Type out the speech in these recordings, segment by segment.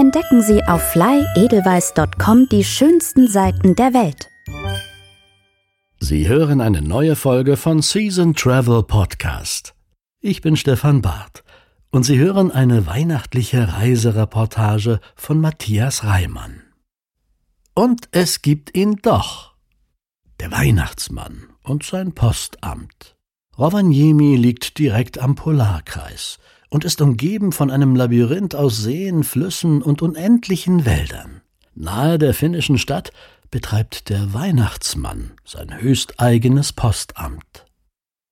Entdecken Sie auf flyedelweiss.com die schönsten Seiten der Welt. Sie hören eine neue Folge von Season Travel Podcast. Ich bin Stefan Barth und Sie hören eine weihnachtliche Reisereportage von Matthias Reimann. Und es gibt ihn doch. Der Weihnachtsmann und sein Postamt. Rovaniemi liegt direkt am Polarkreis und ist umgeben von einem Labyrinth aus Seen, Flüssen und unendlichen Wäldern. Nahe der finnischen Stadt betreibt der Weihnachtsmann sein höchsteigenes Postamt.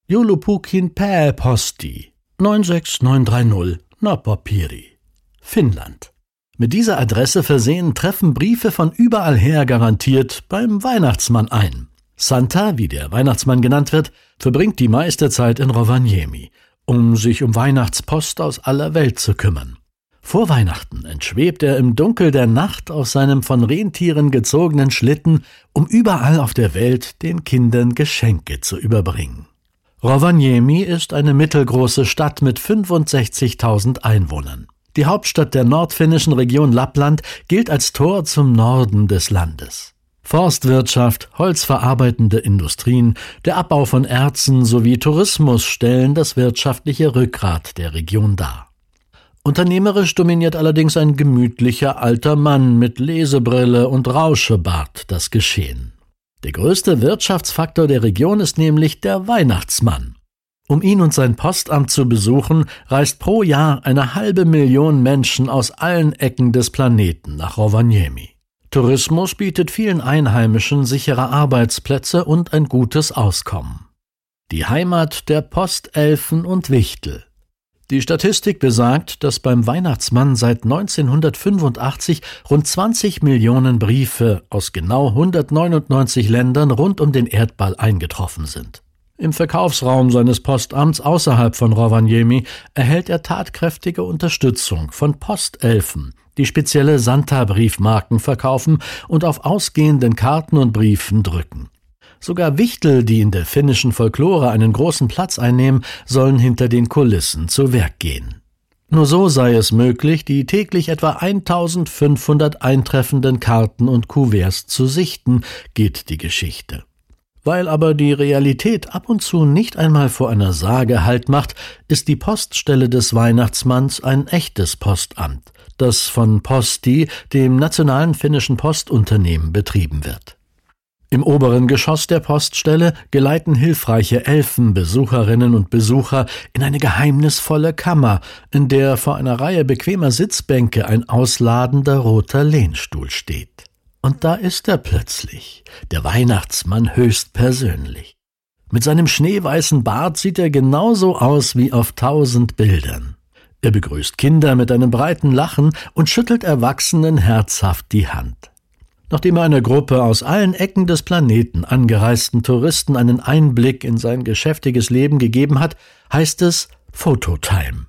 Julupukin Pää Posti 96930 Napapiri, Finnland. Mit dieser Adresse versehen treffen Briefe von überall her garantiert beim Weihnachtsmann ein. Santa, wie der Weihnachtsmann genannt wird, verbringt die meiste Zeit in Rovaniemi, um sich um Weihnachtspost aus aller Welt zu kümmern. Vor Weihnachten entschwebt er im Dunkel der Nacht auf seinem von Rentieren gezogenen Schlitten, um überall auf der Welt den Kindern Geschenke zu überbringen. Rovaniemi ist eine mittelgroße Stadt mit 65.000 Einwohnern. Die Hauptstadt der nordfinnischen Region Lappland gilt als Tor zum Norden des Landes. Forstwirtschaft, holzverarbeitende Industrien, der Abbau von Erzen sowie Tourismus stellen das wirtschaftliche Rückgrat der Region dar. Unternehmerisch dominiert allerdings ein gemütlicher alter Mann mit Lesebrille und Rauschebart das Geschehen. Der größte Wirtschaftsfaktor der Region ist nämlich der Weihnachtsmann. Um ihn und sein Postamt zu besuchen, reist pro Jahr eine halbe Million Menschen aus allen Ecken des Planeten nach Rovaniemi. Tourismus bietet vielen Einheimischen sichere Arbeitsplätze und ein gutes Auskommen. Die Heimat der Postelfen und Wichtel. Die Statistik besagt, dass beim Weihnachtsmann seit 1985 rund 20 Millionen Briefe aus genau 199 Ländern rund um den Erdball eingetroffen sind. Im Verkaufsraum seines Postamts außerhalb von Rovaniemi erhält er tatkräftige Unterstützung von Postelfen, die spezielle Santa-Briefmarken verkaufen und auf ausgehenden Karten und Briefen drücken. Sogar Wichtel, die in der finnischen Folklore einen großen Platz einnehmen, sollen hinter den Kulissen zu Werk gehen. Nur so sei es möglich, die täglich etwa 1500 eintreffenden Karten und Kuverts zu sichten, geht die Geschichte. Weil aber die Realität ab und zu nicht einmal vor einer Sage Halt macht, ist die Poststelle des Weihnachtsmanns ein echtes Postamt, das von Posti, dem nationalen finnischen Postunternehmen, betrieben wird. Im oberen Geschoss der Poststelle geleiten hilfreiche Elfen Besucherinnen und Besucher in eine geheimnisvolle Kammer, in der vor einer Reihe bequemer Sitzbänke ein ausladender roter Lehnstuhl steht. Und da ist er plötzlich, der Weihnachtsmann höchstpersönlich. Mit seinem schneeweißen Bart sieht er genauso aus wie auf tausend Bildern. Er begrüßt Kinder mit einem breiten Lachen und schüttelt Erwachsenen herzhaft die Hand. Nachdem er einer Gruppe aus allen Ecken des Planeten angereisten Touristen einen Einblick in sein geschäftiges Leben gegeben hat, heißt es Phototime.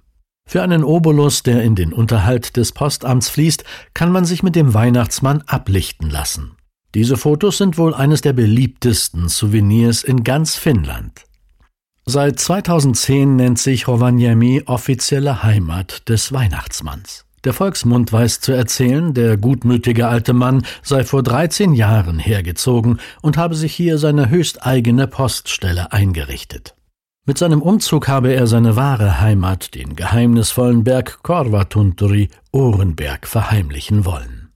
Für einen Obolus, der in den Unterhalt des Postamts fließt, kann man sich mit dem Weihnachtsmann ablichten lassen. Diese Fotos sind wohl eines der beliebtesten Souvenirs in ganz Finnland. Seit 2010 nennt sich Rovaniemi offizielle Heimat des Weihnachtsmanns. Der Volksmund weiß zu erzählen, der gutmütige alte Mann sei vor 13 Jahren hergezogen und habe sich hier seine höchsteigene Poststelle eingerichtet. Mit seinem Umzug habe er seine wahre Heimat, den geheimnisvollen Berg Korvatunturi, Ohrenberg, verheimlichen wollen.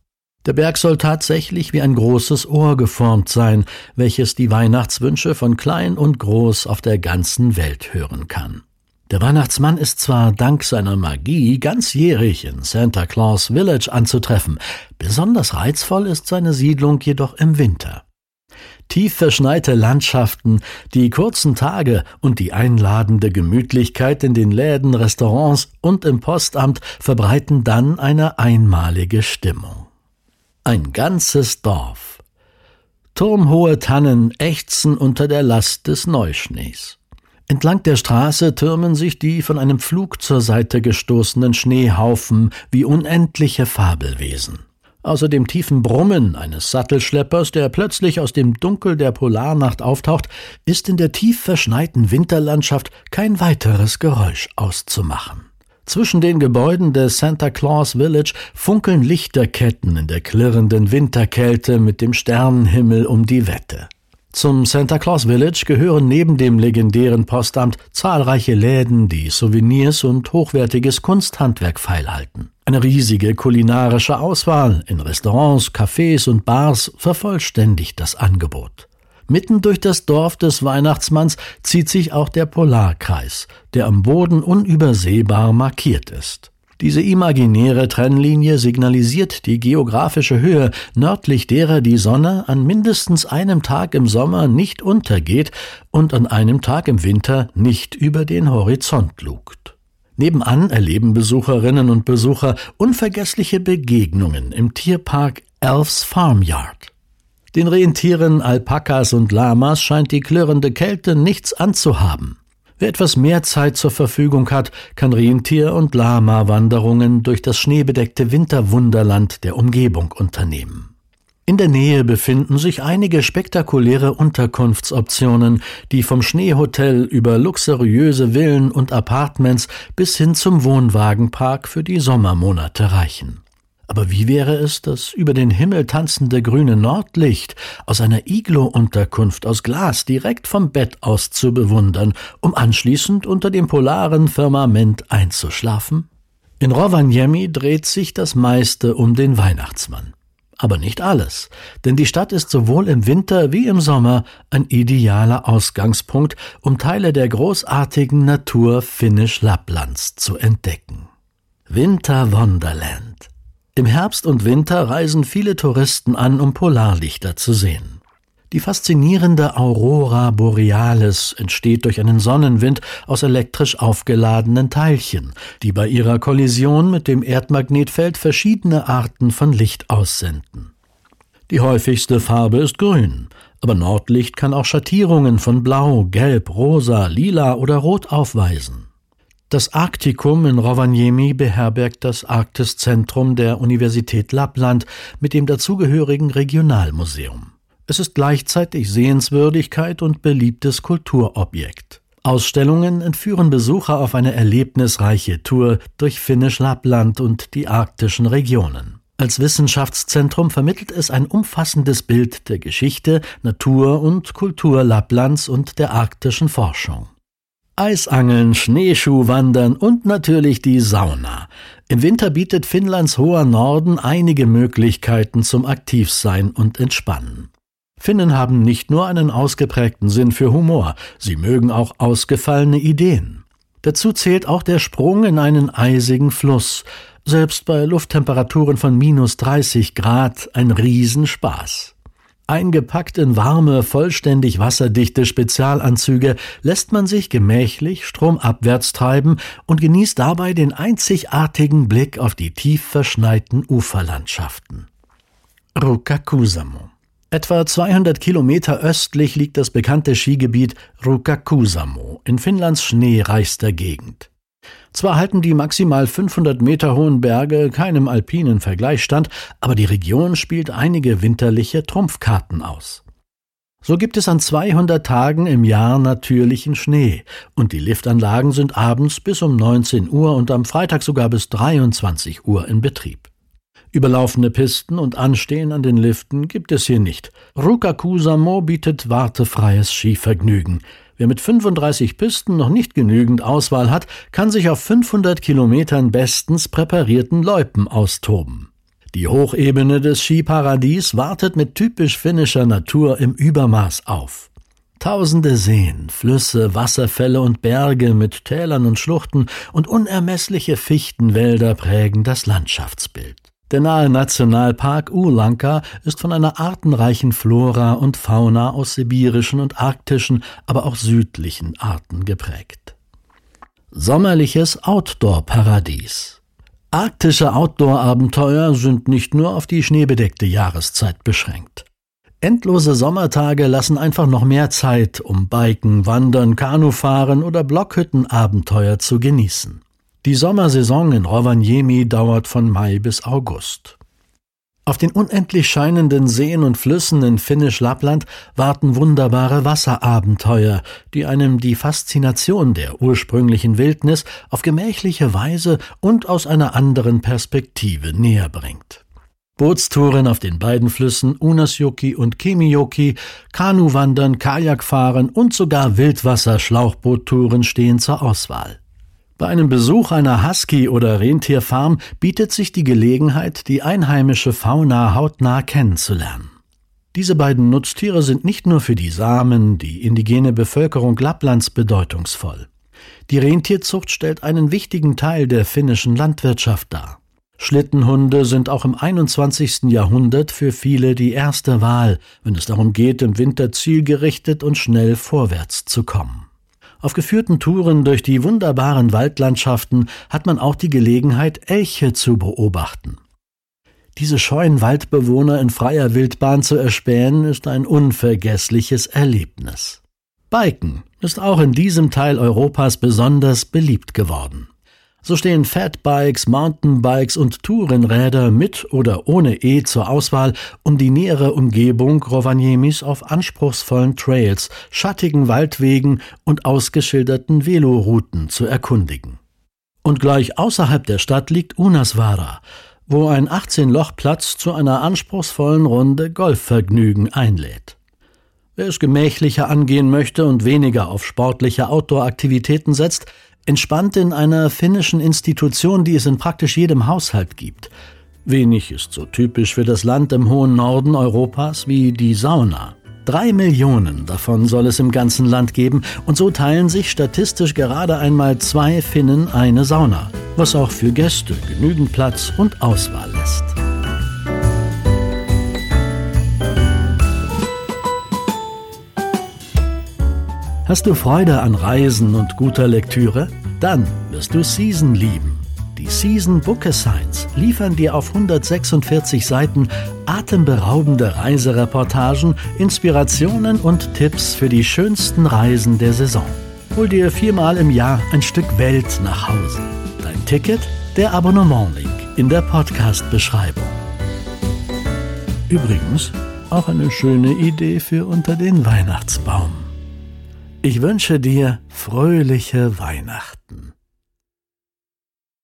Der Berg soll tatsächlich wie ein großes Ohr geformt sein, welches die Weihnachtswünsche von klein und groß auf der ganzen Welt hören kann. Der Weihnachtsmann ist zwar dank seiner Magie ganzjährig in Santa Claus Village anzutreffen, besonders reizvoll ist seine Siedlung jedoch im Winter. Tief verschneite Landschaften, die kurzen Tage und die einladende Gemütlichkeit in den Läden, Restaurants und im Postamt verbreiten dann eine einmalige Stimmung. Ein ganzes Dorf. Turmhohe Tannen ächzen unter der Last des Neuschnees. Entlang der Straße türmen sich die von einem Flug zur Seite gestoßenen Schneehaufen wie unendliche Fabelwesen. Außer dem tiefen Brummen eines Sattelschleppers, der plötzlich aus dem Dunkel der Polarnacht auftaucht, ist in der tief verschneiten Winterlandschaft kein weiteres Geräusch auszumachen. Zwischen den Gebäuden des Santa Claus Village funkeln Lichterketten in der klirrenden Winterkälte mit dem Sternenhimmel um die Wette. Zum Santa Claus Village gehören neben dem legendären Postamt zahlreiche Läden, die Souvenirs und hochwertiges Kunsthandwerk feilhalten. Eine riesige kulinarische Auswahl in Restaurants, Cafés und Bars vervollständigt das Angebot. Mitten durch das Dorf des Weihnachtsmanns zieht sich auch der Polarkreis, der am Boden unübersehbar markiert ist. Diese imaginäre Trennlinie signalisiert die geografische Höhe, nördlich derer die Sonne an mindestens einem Tag im Sommer nicht untergeht und an einem Tag im Winter nicht über den Horizont lugt. Nebenan erleben Besucherinnen und Besucher unvergessliche Begegnungen im Tierpark Elf's Farmyard. Den Rentieren, Alpakas und Lamas scheint die klirrende Kälte nichts anzuhaben. Wer etwas mehr Zeit zur Verfügung hat, kann Rentier- und Lama-Wanderungen durch das schneebedeckte Winterwunderland der Umgebung unternehmen. In der Nähe befinden sich einige spektakuläre Unterkunftsoptionen, die vom Schneehotel über luxuriöse Villen und Apartments bis hin zum Wohnwagenpark für die Sommermonate reichen. Aber wie wäre es, das über den Himmel tanzende grüne Nordlicht aus einer Iglo-Unterkunft aus Glas direkt vom Bett aus zu bewundern, um anschließend unter dem polaren Firmament einzuschlafen? In Rovaniemi dreht sich das meiste um den Weihnachtsmann aber nicht alles, denn die Stadt ist sowohl im Winter wie im Sommer ein idealer Ausgangspunkt, um Teile der großartigen Natur Finnisch-Lapplands zu entdecken. Winter Wonderland. Im Herbst und Winter reisen viele Touristen an, um Polarlichter zu sehen. Die faszinierende Aurora Borealis entsteht durch einen Sonnenwind aus elektrisch aufgeladenen Teilchen, die bei ihrer Kollision mit dem Erdmagnetfeld verschiedene Arten von Licht aussenden. Die häufigste Farbe ist grün, aber Nordlicht kann auch Schattierungen von Blau, Gelb, Rosa, Lila oder Rot aufweisen. Das Arktikum in Rovaniemi beherbergt das Arktiszentrum der Universität Lappland mit dem dazugehörigen Regionalmuseum. Es ist gleichzeitig Sehenswürdigkeit und beliebtes Kulturobjekt. Ausstellungen entführen Besucher auf eine erlebnisreiche Tour durch Finnisch Lappland und die arktischen Regionen. Als Wissenschaftszentrum vermittelt es ein umfassendes Bild der Geschichte, Natur und Kultur Lapplands und der arktischen Forschung. Eisangeln, Schneeschuhwandern und natürlich die Sauna. Im Winter bietet Finnlands hoher Norden einige Möglichkeiten zum Aktivsein und Entspannen. Finnen haben nicht nur einen ausgeprägten Sinn für Humor, sie mögen auch ausgefallene Ideen. Dazu zählt auch der Sprung in einen eisigen Fluss, selbst bei Lufttemperaturen von minus 30 Grad ein Riesenspaß. Eingepackt in warme, vollständig wasserdichte Spezialanzüge lässt man sich gemächlich stromabwärts treiben und genießt dabei den einzigartigen Blick auf die tief verschneiten Uferlandschaften. Rukakusamo Etwa 200 Kilometer östlich liegt das bekannte Skigebiet Rukakusamo in Finnlands schneereichster Gegend. Zwar halten die maximal 500 Meter hohen Berge keinem alpinen Vergleich stand, aber die Region spielt einige winterliche Trumpfkarten aus. So gibt es an 200 Tagen im Jahr natürlichen Schnee und die Liftanlagen sind abends bis um 19 Uhr und am Freitag sogar bis 23 Uhr in Betrieb. Überlaufene Pisten und Anstehen an den Liften gibt es hier nicht. Rukakusamo bietet wartefreies Skivergnügen. Wer mit 35 Pisten noch nicht genügend Auswahl hat, kann sich auf 500 Kilometern bestens präparierten Loipen austoben. Die Hochebene des Skiparadies wartet mit typisch finnischer Natur im Übermaß auf. Tausende Seen, Flüsse, Wasserfälle und Berge mit Tälern und Schluchten und unermessliche Fichtenwälder prägen das Landschaftsbild. Der nahe Nationalpark Ulanka ist von einer artenreichen Flora und Fauna aus sibirischen und arktischen, aber auch südlichen Arten geprägt. Sommerliches Outdoor-Paradies. Arktische Outdoor-Abenteuer sind nicht nur auf die schneebedeckte Jahreszeit beschränkt. Endlose Sommertage lassen einfach noch mehr Zeit, um Biken, Wandern, Kanufahren oder Blockhüttenabenteuer zu genießen. Die Sommersaison in Rovaniemi dauert von Mai bis August. Auf den unendlich scheinenden Seen und Flüssen in Finnisch-Lappland warten wunderbare Wasserabenteuer, die einem die Faszination der ursprünglichen Wildnis auf gemächliche Weise und aus einer anderen Perspektive näher bringt. Bootstouren auf den beiden Flüssen Unasjoki und Kemijoki, Kanuwandern, Kajakfahren und sogar Wildwasser-Schlauchboottouren stehen zur Auswahl. Bei einem Besuch einer Husky- oder Rentierfarm bietet sich die Gelegenheit, die einheimische Fauna hautnah kennenzulernen. Diese beiden Nutztiere sind nicht nur für die Samen, die indigene Bevölkerung Lapplands bedeutungsvoll. Die Rentierzucht stellt einen wichtigen Teil der finnischen Landwirtschaft dar. Schlittenhunde sind auch im 21. Jahrhundert für viele die erste Wahl, wenn es darum geht, im Winter zielgerichtet und schnell vorwärts zu kommen. Auf geführten Touren durch die wunderbaren Waldlandschaften hat man auch die Gelegenheit, Elche zu beobachten. Diese scheuen Waldbewohner in freier Wildbahn zu erspähen, ist ein unvergessliches Erlebnis. Biken ist auch in diesem Teil Europas besonders beliebt geworden. So stehen Fatbikes, Mountainbikes und Tourenräder mit oder ohne E zur Auswahl, um die nähere Umgebung Rovaniemis auf anspruchsvollen Trails, schattigen Waldwegen und ausgeschilderten Velorouten zu erkundigen. Und gleich außerhalb der Stadt liegt Unasvara, wo ein 18-Loch-Platz zu einer anspruchsvollen Runde Golfvergnügen einlädt. Wer es gemächlicher angehen möchte und weniger auf sportliche Outdoor-Aktivitäten setzt, entspannt in einer finnischen Institution, die es in praktisch jedem Haushalt gibt. Wenig ist so typisch für das Land im hohen Norden Europas wie die Sauna. Drei Millionen davon soll es im ganzen Land geben und so teilen sich statistisch gerade einmal zwei Finnen eine Sauna, was auch für Gäste genügend Platz und Auswahl lässt. Hast du Freude an Reisen und guter Lektüre? Dann wirst du Season lieben. Die Season Book Assigns liefern dir auf 146 Seiten atemberaubende Reisereportagen, Inspirationen und Tipps für die schönsten Reisen der Saison. Hol dir viermal im Jahr ein Stück Welt nach Hause. Dein Ticket? Der Abonnement-Link in der Podcast-Beschreibung. Übrigens, auch eine schöne Idee für unter den Weihnachtsbaum. Ich wünsche dir fröhliche Weihnachten.